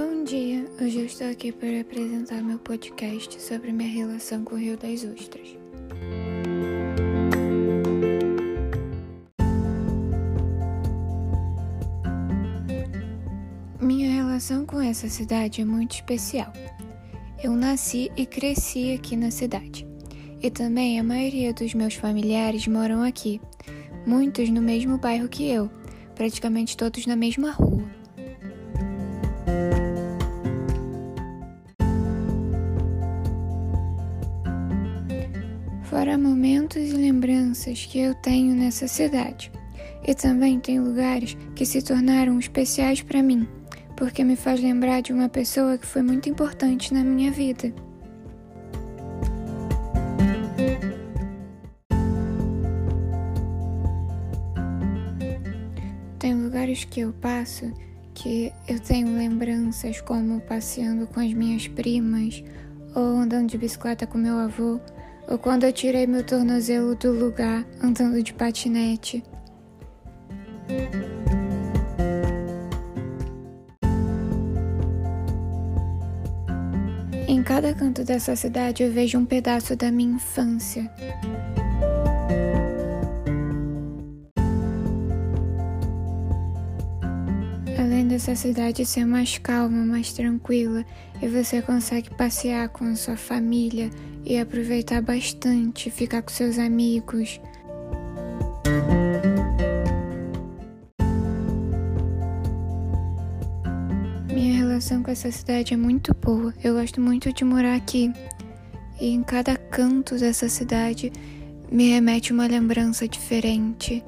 Hoje eu estou aqui para apresentar meu podcast sobre minha relação com o Rio das Ostras. Minha relação com essa cidade é muito especial. Eu nasci e cresci aqui na cidade. E também a maioria dos meus familiares moram aqui, muitos no mesmo bairro que eu, praticamente todos na mesma rua. Fora momentos e lembranças que eu tenho nessa cidade. E também tem lugares que se tornaram especiais para mim, porque me faz lembrar de uma pessoa que foi muito importante na minha vida. Tem lugares que eu passo que eu tenho lembranças como passeando com as minhas primas ou andando de bicicleta com meu avô ou quando eu tirei meu tornozelo do lugar andando de patinete. Em cada canto dessa cidade eu vejo um pedaço da minha infância. Além dessa cidade ser mais calma, mais tranquila, e você consegue passear com sua família e aproveitar bastante, ficar com seus amigos. Minha relação com essa cidade é muito boa. Eu gosto muito de morar aqui. E em cada canto dessa cidade me remete uma lembrança diferente.